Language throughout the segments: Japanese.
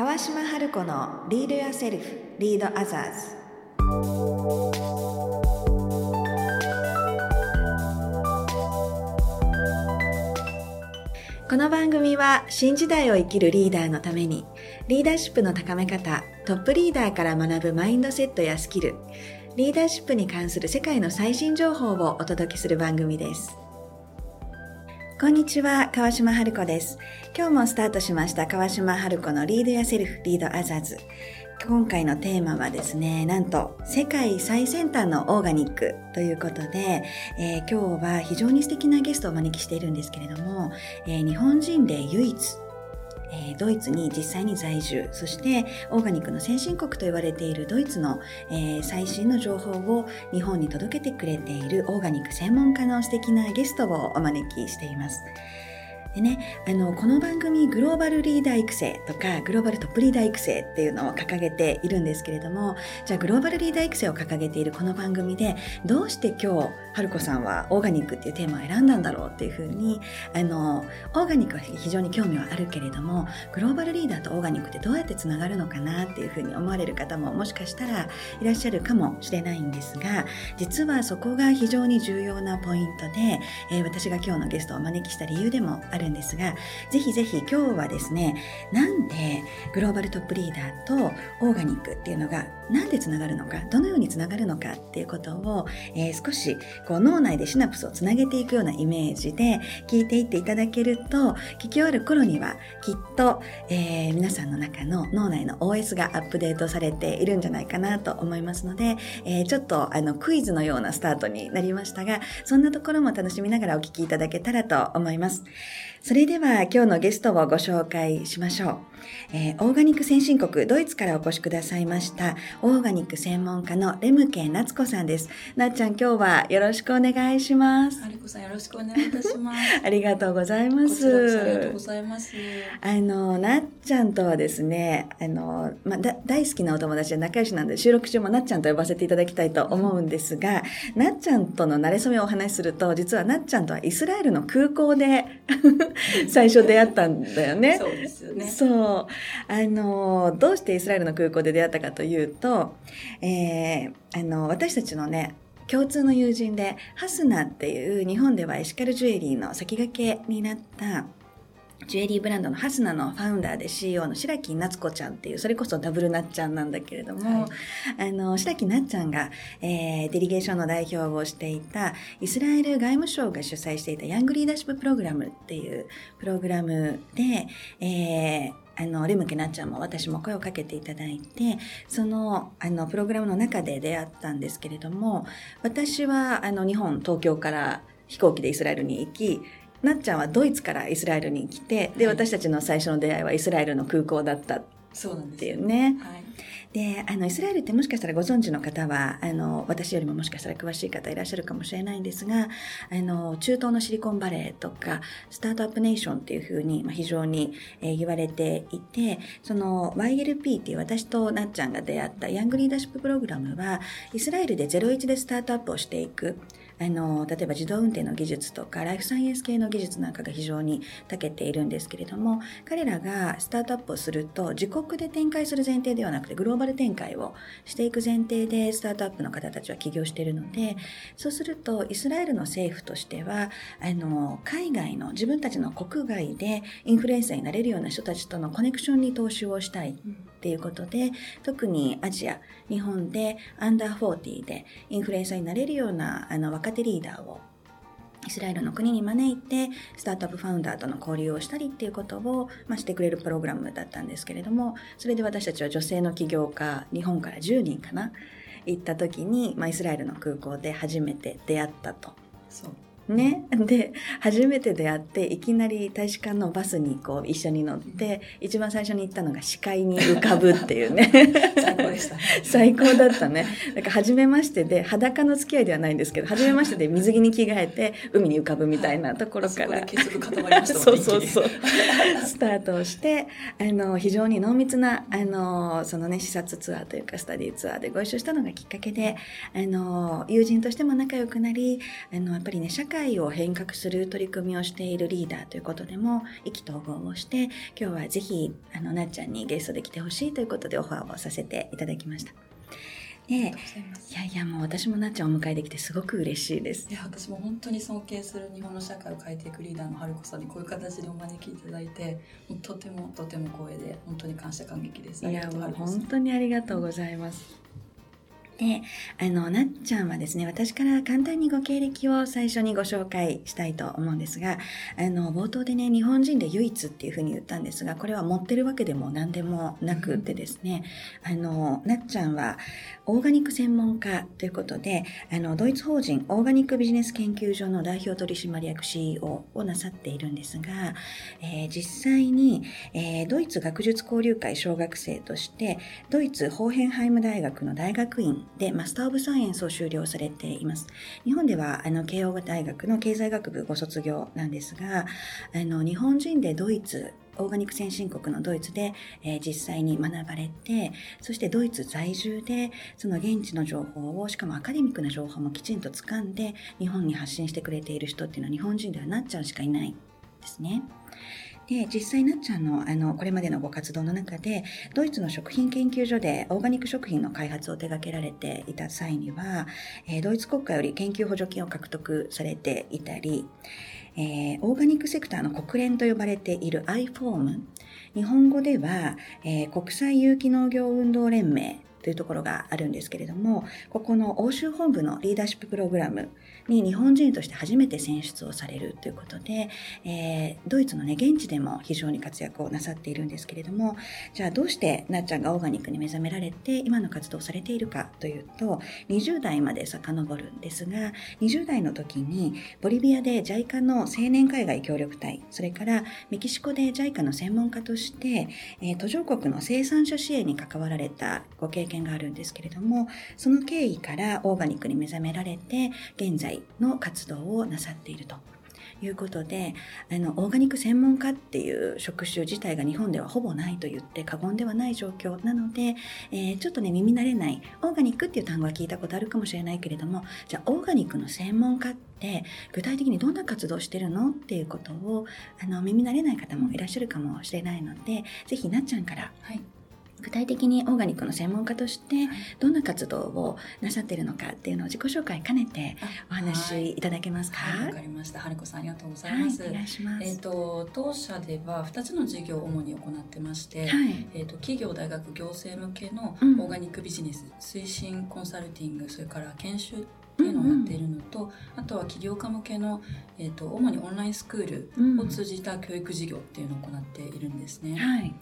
川島春子のリードやセルフリードアザーズ。この番組は新時代を生きるリーダーのためにリーダーシップの高め方トップリーダーから学ぶマインドセットやスキルリーダーシップに関する世界の最新情報をお届けする番組です。こんにちは川島春子です。今日もスタートしました川島春子のリードやセルフリードアザーズ。今回のテーマはですね、なんと世界最先端のオーガニックということで、えー、今日は非常に素敵なゲストをお招きしているんですけれども、えー、日本人で唯一えー、ドイツに実際に在住、そしてオーガニックの先進国と言われているドイツの、えー、最新の情報を日本に届けてくれているオーガニック専門家の素敵なゲストをお招きしています。でね、あの、この番組グローバルリーダー育成とかグローバルトップリーダー育成っていうのを掲げているんですけれども、じゃあグローバルリーダー育成を掲げているこの番組で、どうして今日、春子さんはオーガニックっていうテーマを選んだんだろうっていうふうに、あの、オーガニックは非常に興味はあるけれども、グローバルリーダーとオーガニックってどうやってつながるのかなっていうふうに思われる方ももしかしたらいらっしゃるかもしれないんですが、実はそこが非常に重要なポイントで、えー、私が今日のゲストをお招きした理由でもあるんですが、ぜひぜひ今日はですね、なんでグローバルトップリーダーとオーガニックっていうのがなんでつながるのか、どのようにつながるのかっていうことを、えー、少しこう脳内でシナプスをつなげていくようなイメージで聞いていっていただけると、聞き終わる頃にはきっと、えー、皆さんの中の脳内の OS がアップデートされているんじゃないかなと思いますので、えー、ちょっとあのクイズのようなスタートになりましたが、そんなところも楽しみながらお聞きいただけたらと思います。それでは今日のゲストをご紹介しましょう。えー、オーガニック先進国ドイツからお越しくださいましたオーガニック専門家のレムケン夏子さんです。なっちゃん今日はよろしくお願いします。ありこさんよろしくお願いいたします。ありがとうございます。ありがとうございます。あのなっちゃんとはですね、あのまあだ大好きなお友達で仲良しなんで収録中もなっちゃんと呼ばせていただきたいと思うんですが、うん、なっちゃんとの馴れ初めをお話しすると実はなっちゃんとはイスラエルの空港で 最初出会ったんだよね。そうですよね。そうあのどうしてイスラエルの空港で出会ったかというと、えー、あの私たちのね共通の友人でハスナっていう日本ではエシカルジュエリーの先駆けになったジュエリーブランドのハスナのファウンダーで CEO の白木夏子ちゃんっていう、それこそダブルなっちゃんなんだけれども、はい、あの、白木なっちゃんが、えー、デリゲーションの代表をしていた、イスラエル外務省が主催していたヤングリーダーシッププログラムっていうプログラムで、えー、あの、レムケなっちゃんも私も声をかけていただいて、その、あの、プログラムの中で出会ったんですけれども、私は、あの、日本、東京から飛行機でイスラエルに行き、なっちゃんはドイツからイスラエルに来て、で、私たちの最初の出会いはイスラエルの空港だったっていうね。はい、で、あの、イスラエルってもしかしたらご存知の方は、あの、私よりももしかしたら詳しい方いらっしゃるかもしれないんですが、あの、中東のシリコンバレーとか、スタートアップネーションっていうふうに、まあ、非常に、えー、言われていて、その YLP っていう私となっちゃんが出会ったヤングリーダーシッププログラムは、イスラエルで01でスタートアップをしていく。あの、例えば自動運転の技術とか、ライフサイエンス系の技術なんかが非常に長けているんですけれども、彼らがスタートアップをすると、自国で展開する前提ではなくて、グローバル展開をしていく前提で、スタートアップの方たちは起業しているので、そうすると、イスラエルの政府としては、あの、海外の自分たちの国外でインフルエンサーになれるような人たちとのコネクションに投資をしたい。っていうことで、特にアジア、日本でアンダー40でインフルエンサーになれるようなあの若手リーダーをイスラエルの国に招いてスタートアップファウンダーとの交流をしたりっていうことを、まあ、してくれるプログラムだったんですけれどもそれで私たちは女性の起業家日本から10人かな行った時に、まあ、イスラエルの空港で初めて出会ったと。そうね。で、初めて出会って、いきなり大使館のバスにこう一緒に乗って、一番最初に行ったのが視界に浮かぶっていうね。最高でした、ね。最高だったね。だから初めましてで、裸の付き合いではないんですけど、初めましてで水着に着替えて、海に浮かぶみたいなところから。はい、結束固まりましたそうそうそう。スタートをして、あの、非常に濃密な、あの、そのね、視察ツアーというか、スタディツアーでご一緒したのがきっかけで、あの、友人としても仲良くなり、あの、やっぱりね、社会界を変革する取り組みをしているリーダーということでも意気投合をして今日はぜひあのなっちゃんにゲストで来てほしいということでオファーをさせていただきました。でいやいやもう私もなっちゃんをお迎えできてすごく嬉しいです。いや私も本当に尊敬する日本の社会を変えていくリーダーの春子さんにこういう形でお招きいただいてとてもとても光栄で本当に感謝感激です。いやもう本当にありがとうございます。で、あの、なっちゃんはですね、私から簡単にご経歴を最初にご紹介したいと思うんですが、あの、冒頭でね、日本人で唯一っていうふうに言ったんですが、これは持ってるわけでも何でもなくてですね、あの、なっちゃんはオーガニック専門家ということで、あの、ドイツ法人オーガニックビジネス研究所の代表取締役 CEO をなさっているんですが、えー実際に、えードイツ学術交流会小学生として、ドイツホーヘンハイム大学の大学院でマスター・オブ・サイエンスを修了されています。日本ではあの慶応大学の経済学部ご卒業なんですが、あの日本人でドイツオーガニック先進国のドイツで、えー実際に学ばれて、そしてドイツ在住で、その現地の情報を、しかもアカデミックな情報もきちんと掴んで、日本に発信してくれている人っていうのは日本人ではなっちゃうしかいないですね。で、実際なっちゃんの、あの、これまでのご活動の中で、ドイツの食品研究所でオーガニック食品の開発を手掛けられていた際には、えードイツ国家より研究補助金を獲得されていたり、えーオーガニックセクターの国連と呼ばれている iFORM、日本語では、えー国際有機農業運動連盟。というところがあるんですけれども、ここの欧州本部のリーダーシッププログラムに日本人として初めて選出をされるということで、えードイツのね、現地でも非常に活躍をなさっているんですけれども、じゃあどうしてなっちゃんがオーガニックに目覚められて今の活動をされているかというと、20代まで遡るんですが、20代の時にボリビアで JICA の青年海外協力隊、それからメキシコで JICA の専門家として、えー途上国の生産者支援に関わられたご経験があるんですけれども、その経緯からオーガニックに目覚められて、現在の活動をなさっていると。いうことで、あの、オーガニック専門家っていう職種自体が日本ではほぼないと言って過言ではない状況なので、えーちょっとね、耳慣れない、オーガニックっていう単語は聞いたことあるかもしれないけれども、じゃあ、オーガニックの専門家って、具体的にどんな活動してるの？っていうことを、あの、耳慣れない方もいらっしゃるかもしれないので、ぜひなっちゃんから、はい。具体的にオーガニックの専門家として、どんな活動をなさっているのかっていうのを自己紹介兼ねてお話しいただけますか？はい、わかりました。春子さんありがとうございはい、ます。お願いします。えっ、と当社では2つの事業を主に行ってまして、はい。えー、と企業大学行政向けのオうんーガニックビジネス推進コンサルティングそれから研修っていうのをやっているのと、あとは起業家向けの、えー、と主にオンラインスクーうんルを通じた教育事業っていうのを行っているんですね。はい。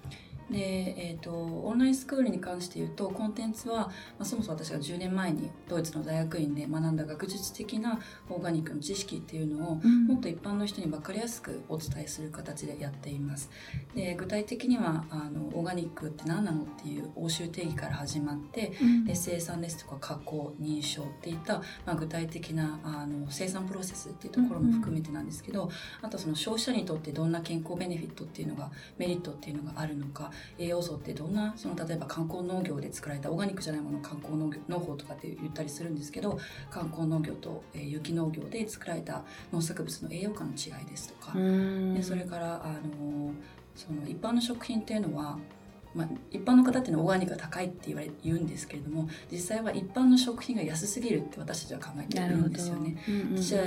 で、えー、とオンラインスクールに関して言うとコンテンツは、まあ、そもそも私が10年前にドイツの大学院で学んだ学術的なオーガニックの知識っていうのをうん。もっと一般の人に分かりやすくお伝えする形でやっています。で具体的にはあのオーガニックって何なのっていう欧州定義から始まってうん。で生産ですとか加工認証っていった、まあ、具体的なあの生産プロセスっていうところも含めてなんですけど、あとその消費者にとってどんな健康ベネフィットっていうのがメリットっていうのがあるのか栄養素ってどんなその例えば観光農業で作られたオーガニックじゃないものを観光農業農法とかって言ったりするんですけど観光農業と、えー有機農業で作られた農作物の栄養価の違いですとか、うんでそれからあのその一般の食品っていうのは、まあ、一般の方っていうのはオーガニックが高いって言われ言うんですけれども実際は一般の食品が安すぎるって私たちは考えている。んですよね。じゃあ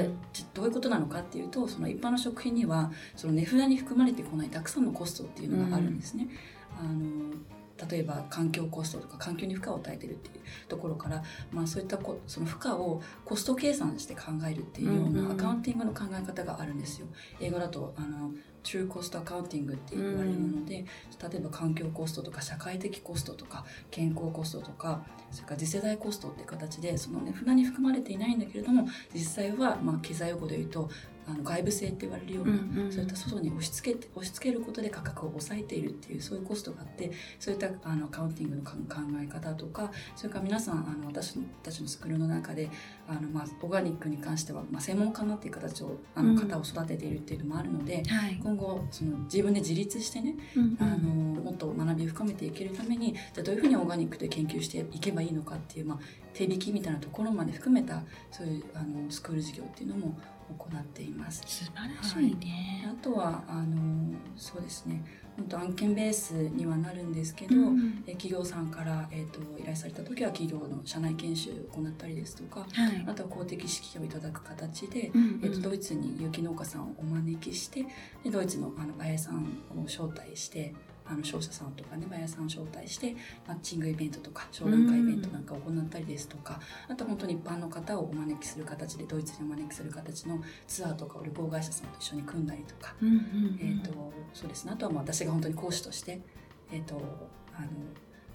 どういうことなのかっていうとその一般の食品にはその値札に含まれてこないたくさんのコストっていうのがあるんですね。あの例えば環境コストとか環境に負荷を与えてるっていうところから、まあ、そういったこその負荷をコスト計算して考えるっていうよううんうんなアカウンティングの考え方があるんですよ。英語だとあの True Cost Accounting って言われるもので、例えば環境コストとか社会的コストとか健康コストとかそれから次世代コストって形でその値札に含まれていないんだけれども実際はまあ経済用語で言うとあの外部性って言われるような、うんうん。そういった外に押し付けて押し付けることで価格を抑えているっていうそういうコストがあってそういったあのアカウンティングの考え方とかそれから皆さんあの私たちのスクールの中であの、まあ、オーガニックに関しては、まあ、専門家になっていう形をあうん。の方を育てているっていうのもあるので、はい。今後その自分で自立してねうんうん。あのもっと学びを深めていけるためにじゃあどういうふうにオーガニックで研究していけばいいのかっていう、まあ、手引きみたいなところまで含めたそういうあのスクール事業っていうのも行っています。素晴らしいね、あとはあのそうですね。本当案件ベースにはなるんですけど、うん。え企業さんから、えー、と依頼された時は企業の社内研修を行ったりですとかはい。あとは公的資金をいただく形で、うんえー、とドイツに有機農家さんをお招きしてでドイツのあのバイヤーさんを招待してあの商社さんとかねバイヤーさんを招待してマッチングイベントとか商談会イベントなんかを行ったりですとか、あと本当に一般の方をお招きする形でドイツにお招きする形のツアーとかを旅行会社さんと一緒に組んだりとか、えー、とそうですね。あとはまあ私が本当に講師として、えー、とあの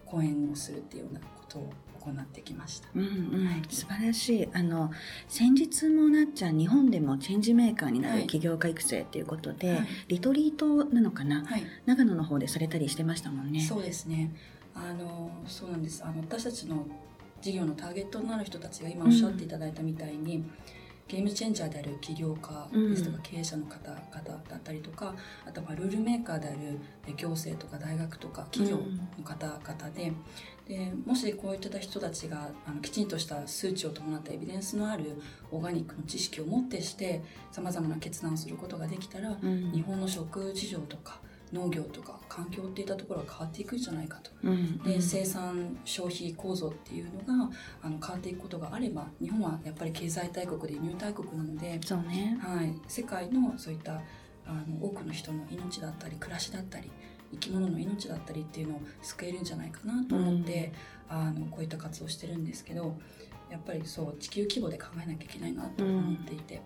講演をするっていうようなことを行ってきました。うんうん、素晴らしいあの先日もなっちゃん日本でもチェンジメーカーになるはい起業家育成っていうことで、はいリトリートなのかな？はい長野の方でされたりしてましたもんね。そうですね。あのそうなんです。あの私たちの事業のターゲットになる人たちが今おっしゃっていただいたみたいに、ゲームチェンジャーである起業家ですとか、うん経営者の方々だったりとか、あとはルールメーカーであるえ行政とか大学とか企業の方々で。でもしこういった人たちがあのきちんとした数値を伴ったエビデンスのあるオーガニックの知識を持ってしてさまざまな決断をすることができたら、うん日本の食事情とか農業とか環境っていったところが変わっていくんじゃないかと。うんで生産消費構造っていうのがあの変わっていくことがあれば日本はやっぱり経済大国で輸入大国なので、そうね。はい、世界のそういったあの多くの人の命だったり暮らしだったり生き物の命だったりっていうのを救えるんじゃないかなと思って、あのこういった活動をしてるんですけどやっぱりそう地球規模で考えなきゃいけないなと思っていて。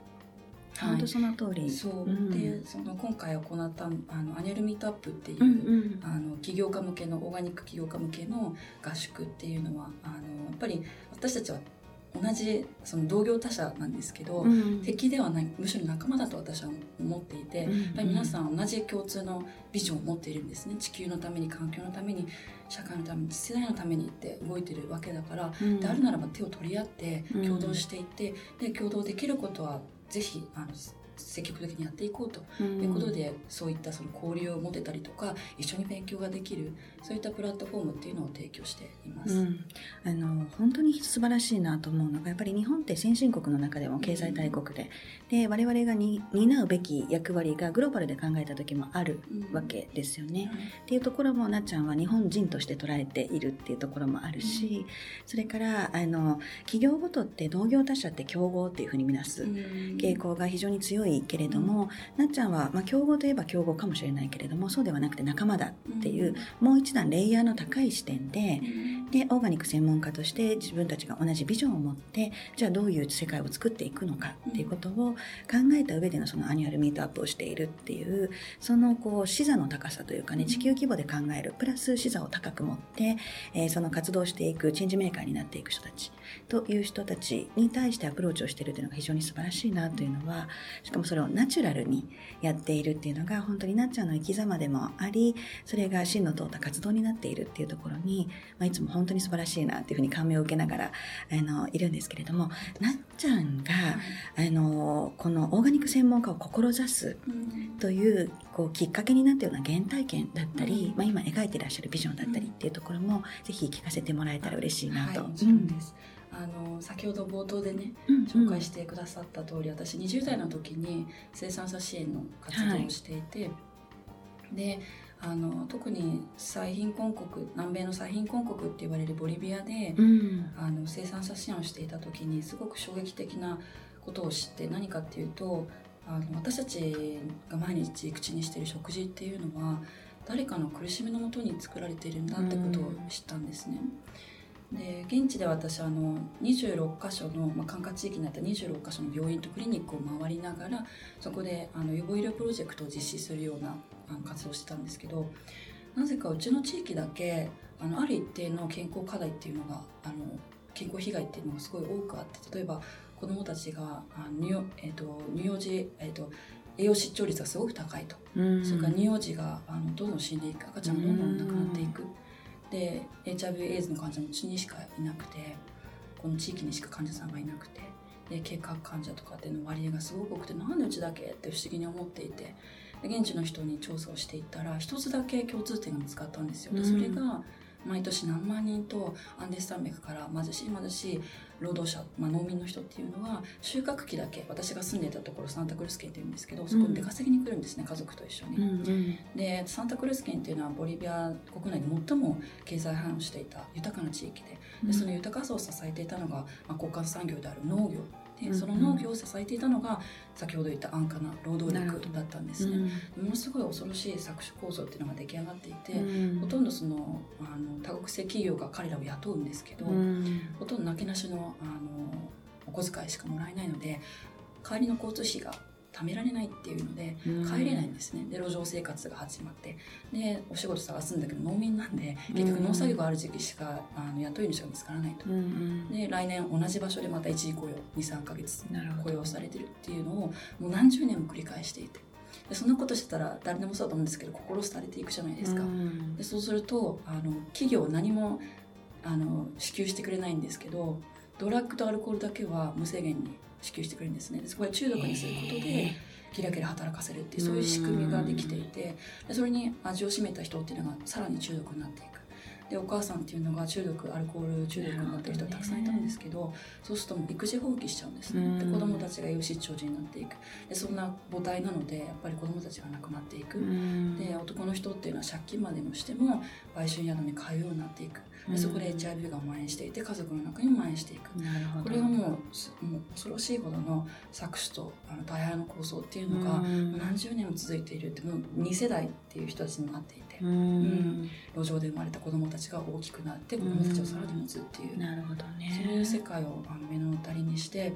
本当その通り。そう、ん。でその今回行ったあの annual meetup っていう、うんうん。あの起業家向けのオーガニック起業家向けの合宿っていうのはあのやっぱり私たちは同じその同業他社なんですけど、うん。敵ではないむしろ仲間だと私は思っていて、うん。やっぱり皆さん同じ共通のビジョンを持っているんですね。地球のために環境のために社会のために次世代のためにって動いてるわけだから、うん。であるならば手を取り合ってうん。共同していって、で共同できることはぜひあの積極的にやっていこうと。いうことでそういったその交流を持てたりとか一緒に勉強ができるそういったプラットフォームっていうのを提供しています。うん、あの本当に素晴らしいなと思うのがやっぱり日本って先進国の中でも経済大国で,、で我々がに担うべき役割がグローバルで考えた時もあるうん。わけですよね。はいっていうところもなっちゃんは日本人として捉えているっていうところもあるし、それからあの企業ごとって同業他社って競合っていうふうに見なす傾向が非常に強いけれども、なっちゃんは、まあ、競合といえば競合かもしれないけれどもそうではなくて仲間だっていう、もう一段レイヤーの高い視点ででオーガニック専門家として自分たちが同じビジョンを持ってじゃあどういう世界を作っていくのかっていうことを考えた上でのその annual meetup をしているっていうそのこう視座の高さというかね地球規模で考えるプラス視座を高く持って、えーその活動していくチェンジメーカーになっていく人たちという人たちに対してアプローチをしているというのが非常に素晴らしいなというのはしかもそれをナチュラルにやっているっていうのが本当になっちゃんの生き様でもありそれが芯の通った活動になっているっていうところに、まあ、いつも本当に素晴らしいなっていうふうに感銘を受けながらあのいるんですけれどもなっちゃんがあのこのオーガニック専門家を志すうん。というこうきっかけになったような原体験だったり、うん。まあ、今描いてらっしゃるビジョンだったりっていうところもぜひ聞かせてもらえたら嬉しいなと。はい、もちろんです。あの先ほど冒頭でねうん紹介してくださった通り、私20代の時に生産者支援の活動をしていて、であの特に最貧困国南米の最貧困国って言われるボリビアで、うんあの生産者支援をしていた時にすごく衝撃的なことを知って何かっていうとあの私たちが毎日口にしている食事っていうのは誰かの苦しみのもとに作られているんだってことを知ったんですね。で現地で私あの26箇所の、まあ、管轄地域になった26箇所の病院とクリニックを回りながらそこであの予防医療プロジェクトを実施するようなあの活動をしてたんですけどなぜかうちの地域だけあのある一定の健康課題っていうのがあの健康被害っていうのがすごい多くあって例えば子どもたちが乳,、えー、と乳幼児、えー、と栄養失調率がすごく高いと、うん。それから乳幼児があのどんどん死んでいく。赤ちゃんがどんどん亡くなっていく、で HIV エイズの患者もうちにしかいなくてこの地域にしか患者さんがいなくてで計画患者とかっていうの割合がすごく多くてなんでうちだけって不思議に思っていて現地の人に調査をしていったら一つだけ共通点が見つかったんですよ。でそれが毎年何万人とアンデス山脈から貧しい貧しい労働者、まあ、農民の人っていうのは収穫期だけ私が住んでいたところサンタクルス県っていうんですけどそこに出稼ぎに来るんですね、家族と一緒に。うんうんでサンタクルス県っていうのはボリビア国内で最も経済繁栄していた豊かな地域ででその豊かさを支えていたのが、まあ、交換産業である農業でその農業を支えていたのが先ほど言った安価な労働力だったんですね。ものすごい恐ろしい搾取構造っていうのが出来上がっていて、うん。ほとんどそのあの多国籍企業が彼らを雇うんですけど、うん。ほとんどなけなしのあのお小遣いしかもらえないので帰りの交通費が貯められないっていうのでうん。帰れないんですね。で路上生活が始まって。でお仕事探すんだけど農民なんで結局農作業がある時期しかあの雇い主が見つからないと。うんうん。で来年同じ場所でまた一時雇用23ヶ月雇用されてるっていうのをもう何十年も繰り返していて。でそんなことしてたら誰でもそうだと思うんですけど心廃れていくじゃないですか、うん。でそうするとあの企業何もあの支給してくれないんですけどドラッグとアルコールだけは無制限に支給してくれるんですね。でそこで中毒にすることでキラキラ働かせるっていうそういう仕組みができていてでそれに味を占めた人っていうのがさらに中毒になっていく。でお母さんっていうのが中毒アルコール中毒になってる人がたくさんいたんですけどそうするともう育児放棄しちゃうんですね。でうん。子供たちが養子長児になっていく。でそんな母体なのでやっぱり子供たちが亡くなっていく。うん。で男の人っていうのは借金までもしても売春宿に通うようになっていくでそこで HIV が蔓延していて家族の中にも蔓延していく。これがもうすもう恐ろしいほどの搾取とあの大破の構想っていうのがうん。何十年も続いているってもう2世代っていう人たちになっていて。うん。路上で生まれた子供たちが大きくなって子供たちをさらに持つっていう。なるほどね。そういう世界をあの目の当たりにして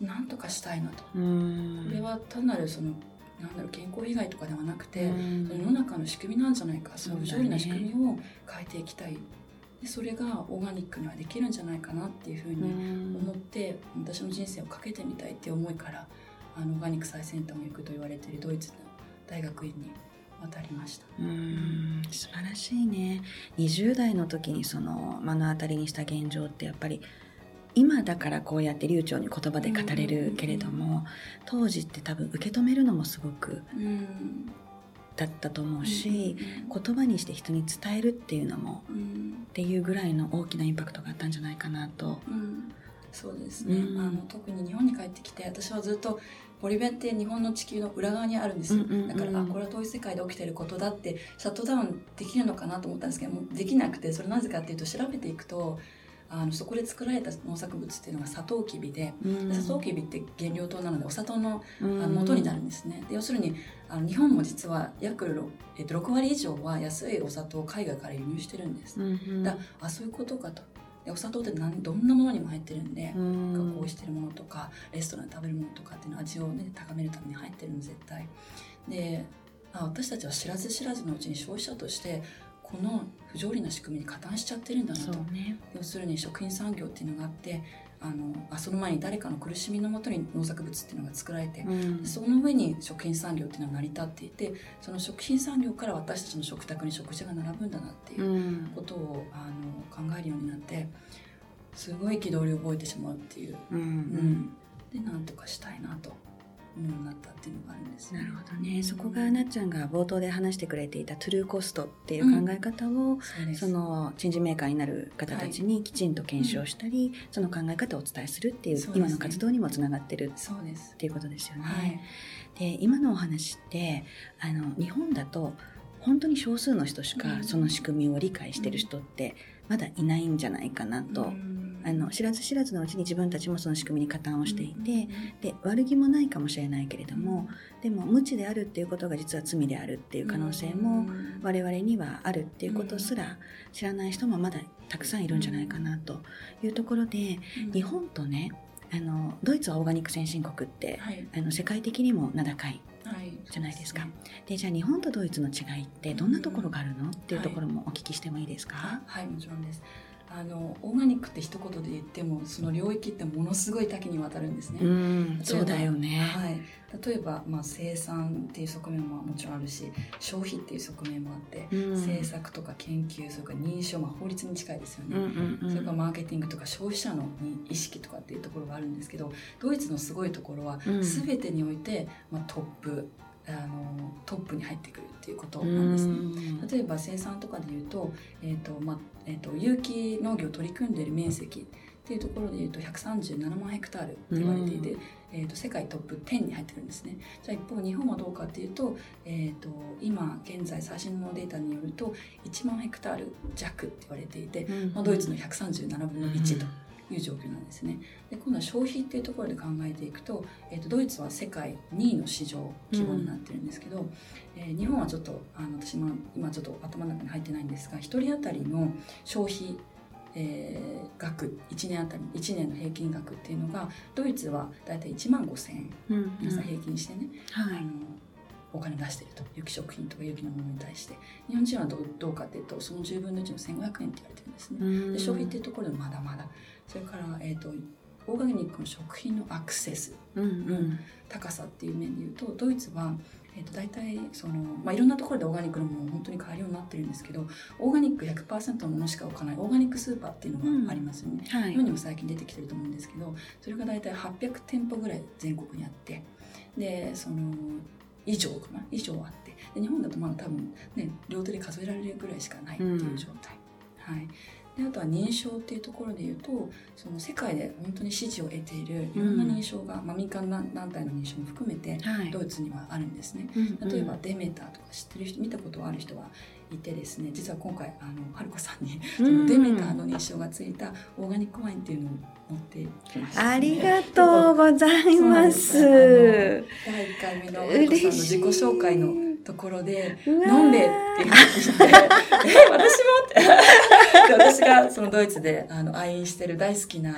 何とかしたいなと。うん。これは単なるそのなんだろう健康被害とかではなくて、うん。世の中の仕組みなんじゃないかそういう不条理な仕組みを変えていきたいでそれがオーガニックにはできるんじゃないかなっていうふううにん。思って、私の人生をかけてみたいっていう思いからあのオーガニック最先端を行くと言われているドイツの大学院に渡りました。うん。素晴らしいね。20代の時にその目の当たりにした現状ってやっぱり今だからこうやって流暢に言葉で語れるけれども当時って多分受け止めるのもすごくうんだったと思うしうん言葉にして人に伝えるっていうのもうん。っていうぐらいの大きなインパクトがあったんじゃないかなと。うん。そうですね、うん。あの特に日本に帰ってきて私はずっとボリビアって日本の地球の裏側にあるんですよ、だからあこれは遠い世界で起きてることだってシャットダウンできるのかなと思ったんですけどもできなくてそれなぜかっていうと調べていくとあのそこで作られた農作物っていうのがサトウキビでうん。でサトウキビって原料糖なのでお砂糖の元になるんですね。で要するにあの日本も実は約 6,、えっと、6割以上は安いお砂糖を海外から輸入してるんです、うんうん。だあそういうことかと。でお砂糖って何どんなものにも入ってるんで、うん。加工してるものとかレストランで食べるものとかっていうのは味をね高めるために入ってるの絶対。であ私たちは知らず知らずのうちに消費者としてこの不条理な仕組みに加担しちゃってるんだなと。ね。要するに食品産業っていうのがあってあのあその前に誰かの苦しみのもとに農作物っていうのが作られて、うん。その上に食品産業っていうのは成り立っていてその食品産業から私たちの食卓に食事が並ぶんだなっていううん。ことをあの考えるようになってすごい憤りを覚えてしまうっていう、うん。ううんん、でなんとかしたいなと思うようになったっていうのがあるんですなるほどね。そこがなっちゃんが冒頭で話してくれていたトゥルーコストっていう考え方を、そうです。そのチェンジメーカーになる方たちにきちんと検証したり、その考え方をお伝えするっていうね。今の活動にもつながってるそうですっていうことですよね。はい。で今のお話ってあの日本だと本当に少数の人しかうん。その仕組みを理解してる人ってまだいないんじゃないかなと、うんあの知らず知らずのうちに自分たちもその仕組みに加担をしていて、うんで悪気もないかもしれないけれども、でも無知であるっていうことが実は罪であるっていう可能性もうん我々にはあるっていうことすら知らない人もまだたくさんいるんじゃないかなというところで日本とねあのドイツはオーガニック先進国ってはい。あの世界的にも名高いはい。じゃないですか。そうね。でじゃあ日本とドイツの違いってどんなところがあるのっていうところもお聞きしてもいいですか、あはいもちろんですあのオーガニックって一言で言ってもその領域ってものすごい多岐にわたるんですね、うん。そうだよね、はい、例えば、まあ、生産っていう側面ももちろんあるし消費っていう側面もあって、うん。政策とか研究それから認証、まあ、法律に近いですよね、うんうんうん。それからマーケティングとか消費者の意識とかっていうところがあるんですけどドイツのすごいところはうん。全てにおいて、まあ、トップあのトップに入ってくるっていうことなんですね。例えば生産とかでいうと,、えーとまあえーと、有機農業を取り組んでいる面積っていうところでいうと137万ヘクタールって言われていて、えーと、世界トップ10に入ってるんですねじゃあ一方日本はどうかっていうと,、えーと、今現在最新のデータによると1万ヘクタール弱って言われていて、うん、まあ、ドイツの137分の1と。いう状況なんですね。で今度は消費っていうところで考えていくと,、えーと、ドイツは世界2位の市場規模になってるんですけど、うん、えー、日本はちょっとあの私も今ちょっと頭の中に入ってないんですが1人当たりの消費えー、額1年あたり1年の平均額っていうのがドイツは大体1万5,000円、うんうん、皆さん平均してね、はい、あのお金出してると有機食品とか有機のものに対して。日本人はどうどうかっていうとその10分の1の1500円って言われてるんですね。で消費っていうところでまだまだ。それから、えーと、オーガニックの食品のアクセス。の高さっていう面でいうとドイツはえー、と大体その、まあ、いろんなところでオーガニックのものを本当に買えるようになってるんですけどオーガニック100%のものしか置かないオーガニックスーパーっていうのがありますよね、うんはい、日本にも最近出てきてると思うんですけどそれが大体800店舗ぐらい全国にあって。でその以上かな。以上あって。で日本だとまだ多分ね両手で数えられるぐらいしかないっていう状態、うん、はい。であとは認証っていうところでいうとその世界で本当に支持を得ているいろんな認証が、うん、まあ、民間団体の認証も含めて、ドイツにはあるんですね、例えばデメーターとか知ってる人見たことある人はいてですね実は今回あの春子さんにそのデメーターの認証がついたオーガニックワインっていうのを持ってきました、ありがとうございます。第1回目の春子さんの自己紹介のところで「飲んで」って言って「え私も?」って。私がそのドイツであの愛飲してる大好きな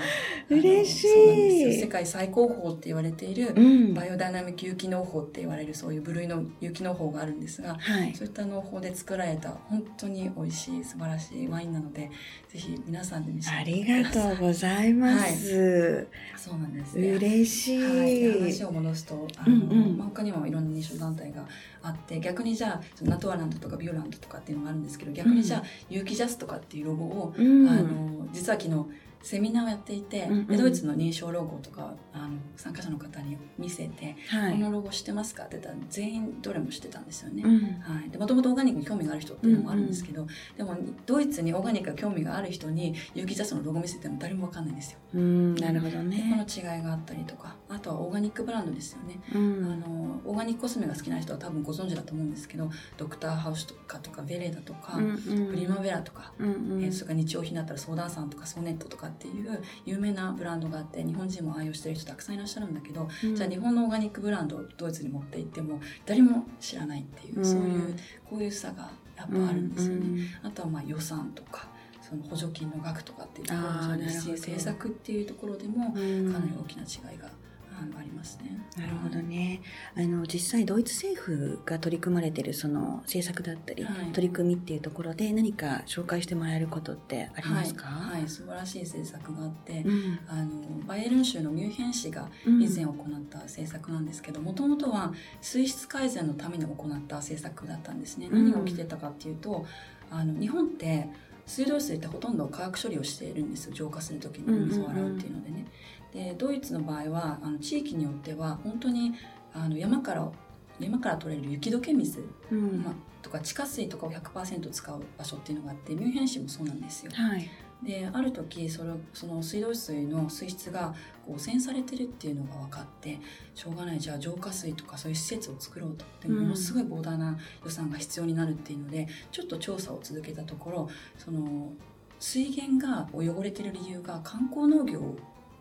嬉しい世界最高峰って言われている、バイオダイナミック有機農法って言われるそういう部類の有機農法があるんですが、はい、そういった農法で作られた本当に美味しい素晴らしいワインなのでぜひ皆さんで召し上がってありがとうございます、はい、そうなんです、ね、嬉しい、はい、話を戻すとあの、うんうん、まあ、他にもいろんな認証団体があって逆にじゃあナトアランドとかビオランドとかっていうのがあるんですけど逆にじゃあ、有機ジャスとかっていうロゴを、うん、あの実は昨日セミナーをやっていて、うんうん、ドイツの認証ロゴとかあの参加者の方に見せて、はい、このロゴ知ってますか?」って言ったら全員どれも知ってたんですよね。うん、はい、でもともとオーガニックに興味がある人っていうのもあるんですけど、うんうん、でもドイツにオーガニックが興味がある人に有機ジャスのロゴ見せても誰も分かんないんですよ。うん、なるほどね。この違いがあったりとかあとはオーガニックブランドですよね。うん、あのオーガニックコスメが好きな人は多分ご存知だと思うんですけどドクターハウスとかとかベレーダとか、うんうん、プリマベラとか、うんうん、えー、それから日用品だったら相談さんとかソネットとかっていう有名なブランドがあって日本人も愛用してる人たくさんいらっしゃるんだけど、うん、じゃあ日本のオーガニックブランドをドイツに持って行っても誰も知らないっていう、うん、そういうこういう差がやっぱあるんですよね。あとはまあ予算とかその補助金の額とかっていうところもそうですし政策っていうところでもかなり大きな違いがあのありますね。なるほどね。あの実際ドイツ政府が取り組まれているその政策だったり、はい、取り組みっていうところで何か紹介してもらえることってありますか？はい、はい、素晴らしい政策があって、うん、あのバイエルン州のミュンヘン市が以前行った政策なんですけど、もともとは水質改善のために行った政策だったんですね。何が起きてたかっていうと、あの日本って水道水ってほとんど化学処理をしているんですよ浄化する時に水を洗うっていうのでね。うんうんうんでドイツの場合はあの地域によっては本当にあの山から山から取れる雪解け水、うん、まあ、とか地下水とかを100%使う場所っていうのがあってミュンヘン市もそうなんですよ。はい、である時それその水道水の水質がこう汚染されてるっていうのが分かってしょうがない。じゃあ浄化水とかそういう施設を作ろうと。でものすごい膨大な予算が必要になるっていうので、ちょっと調査を続けたところその水源が汚れてる理由が観光農業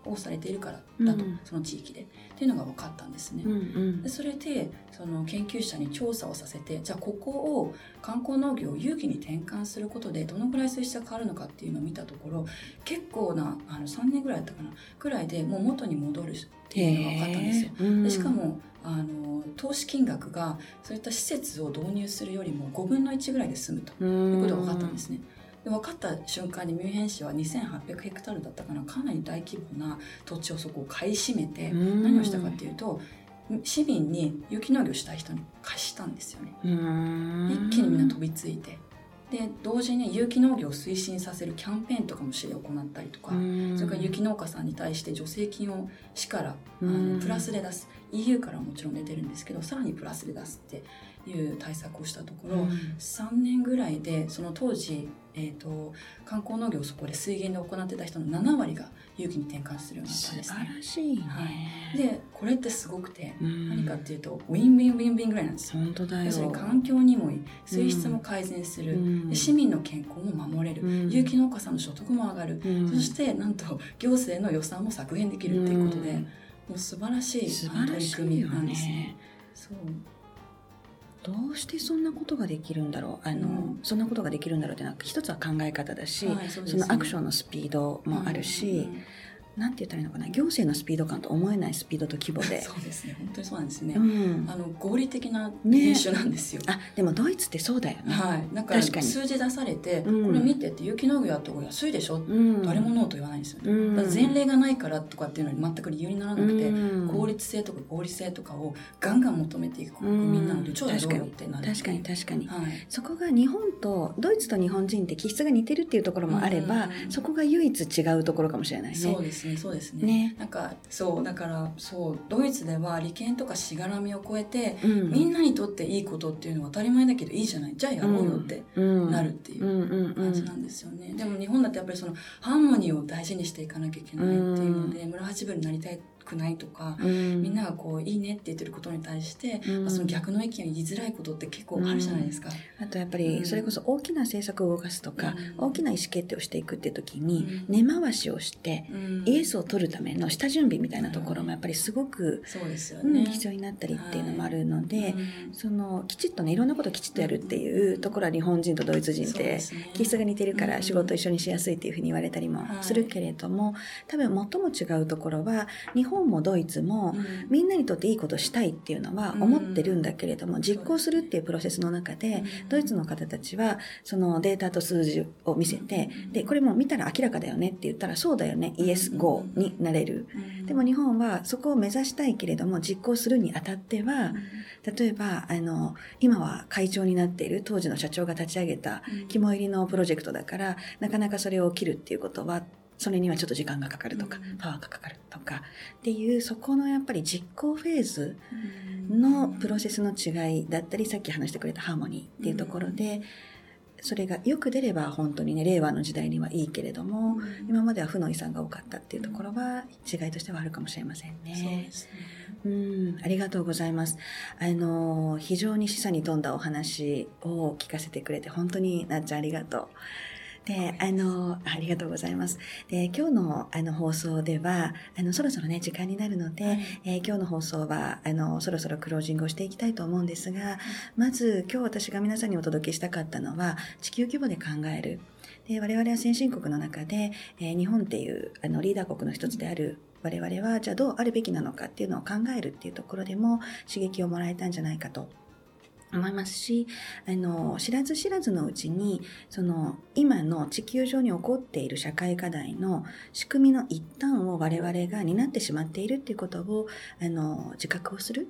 をされているからだと、うん、その地域でっていうのが分かったんですね。うんうん、でそれでその研究者に調査をさせてじゃあここを観光農業を有機に転換することでどのぐらい水質が変わるのかっていうのを見たところ結構なあの3年ぐらいだったかなくらいでもう元に戻るっていうのが分かったんですよ。うん、でしかもあの投資金額がそういった施設を導入するよりも5分の1ぐらいで済むということが分かったんですね。で分かった瞬間にミュンヘン市は2800ヘクタールだったかな。かなり大規模な土地をそこを買い占めて何をしたかっていうと市民に有機農業したい人に貸したんですよね。一気にみんな飛びついて。で同時に有機農業を推進させるキャンペーンとかも市で行ったりとか、それから有機農家さんに対して助成金を市からあのプラスで出す。EU からもちろん出てるんですけどさらにプラスで出すっていう対策をしたところ、うん、3年ぐらいでその当時、えーと、慣行農業をそこで水源で行ってた人の7割が有機に転換するようになったんですね。素晴らしい、ね、はい、でこれってすごくて、うん、何かっていうと win-win-win-win ぐらいなんですよ。本当だよ。要するに環境にもいい水質も改善する、うん、市民の健康も守れる、有機農家さんの所得も上がる、そしてなんと行政の予算も削減できるっていうことで、もう素晴らしい取り組みなんですね。そうどうしてそんなことができるんだろう？あの、うん、そんなことができるんだろうってな一つは考え方だし、はいそね、そのアクションのスピードもあるし、うんなんて言ったらいいのかな？行政のスピード感と思えないスピードと規模で。そうですね。本当にそうなんですね、うん、あの合理的な編集なんですよ、ね、あでもドイツってそうだよね。はい。なんか数字出されて、うん、これ見てって有機農業やった方が安いでしょ、うん、誰もノーと言わないんですよね、うん、前例がないからとかっていうのに全く理由にならなくて、効率性とか合理性とかをガンガン求めていく国民なので、超やろうよってなる確かに。確かに、はい、そこが日本とドイツと日本人って気質が似てるっていうところもあれば、そこが唯一違うところかもしれないね。そうですね。そうですね。ね。なんかそうだからそうドイツでは利権とかしがらみを超えて、うん、みんなにとっていいことっていうのは当たり前だけどいいじゃない。じゃあやろうよってなるっていう感じなんですよね、でも日本だってやっぱりそのハーモニーを大事にしていかなきゃいけないっていうので、村八分になりたいくないとか、うん、みんながこういいねって言ってることに対して、うん、まあ、その逆の意見を言いづらいことって結構あるじゃないですか。あとやっぱりそれこそ大きな政策を動かすとか、大きな意思決定をしていくっていう時に根回しをして、イエスを取るための下準備みたいなところもやっぱりすごく、そうですよね、必要になったりっていうのもあるので、そのきちっとねいろんなことをきちっとやるっていうところは日本人とドイツ人って気質が似てるから仕事一緒にしやすいっていうふうに言われたりもするけれども、多分最も違うところは日本もドイツもみんなにとっていいことしたいっていうのは思ってるんだけれども、実行するっていうプロセスの中で、ドイツの方たちはそのデータと数字を見せて、で、これも見たら明らかだよねって言ったら、そうだよね、イエス、ゴーになれる。でも日本はそこを目指したいけれども、実行するにあたっては、例えば、あの、今は会長になっている当時の社長が立ち上げた肝入りのプロジェクトだから、なかなかそれを切るっていうことは、それにはちょっと時間がかかるとか、パワーがかかるとかっていうそこのやっぱり実行フェーズのプロセスの違いだったりさっき話してくれたハーモニーっていうところで、それがよく出れば本当にね令和の時代にはいいけれども、今までは負の遺産が多かったっていうところは違いとしてはあるかもしれませんね。そうですねうん、ありがとうございます。あの、非常に示唆に富んだお話を聞かせてくれて、本当になっちゃんありがとう。で、あの、ありがとうございます。で、今日のあの放送では、あの、そろそろね、時間になるので、はい、えー、今日の放送は、あの、そろそろクロージングをしていきたいと思うんですが、まず今日私が皆さんにお届けしたかったのは、地球規模で考える。で、我々は先進国の中で、えー、日本っていうあのリーダー国の一つである我々は、じゃあどうあるべきなのかっていうのを考えるっていうところでも刺激をもらえたんじゃないかと思いますし、あの、知らず知らずのうちに、その、今の地球上に起こっている社会課題の仕組みの一端を我々が担ってしまっているっていうことを、あの、自覚をする。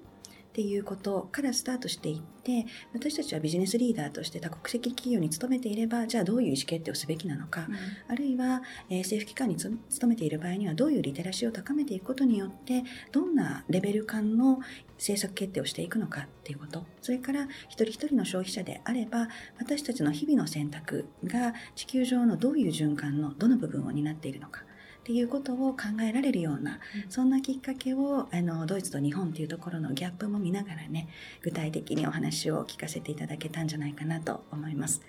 っていうことからスタートしていって私たちはビジネスリーダーとして多国籍企業に勤めていればじゃあどういう意思決定をすべきなのか、うん、あるいは、えー、政府機関に勤めている場合にはどういうリテラシーを高めていくことによってどんなレベル感の政策決定をしていくのかっていうこと。それから一人一人の消費者であれば私たちの日々の選択が地球上のどういう循環のどの部分を担っているのかっていうことを考えられるような、そんなきっかけを、あの、ドイツと日本っていうところのギャップも見ながらね、具体的にお話を聞かせていただけたんじゃないかなと思います。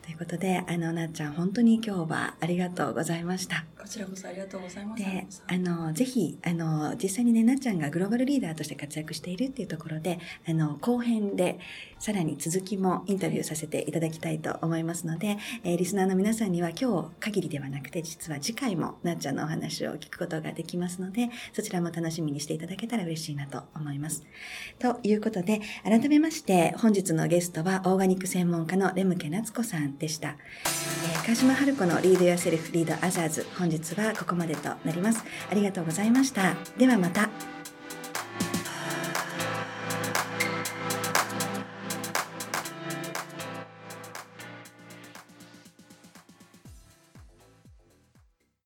ということで、あの、なっちゃん、本当に今日はありがとうございました。こちらこそありがとうございます。で、あの、ぜひ、あの、実際にね、なっちゃんがグローバルリーダーとして活躍しているっていうところで、あの、後編で、さらに続きもインタビューさせていただきたいと思いますので、えー、リスナーの皆さんには今日限りではなくて、実は次回もなっちゃんのお話を聞くことができますので、そちらも楽しみにしていただけたら嬉しいなと思います。ということで、改めまして、本日のゲストはオーガニック専門家のレムケ夏子さんでした。えー、川島春子のリードやセルフリードアザーズ、本日はここまでとなります。ありがとうございました。ではまた。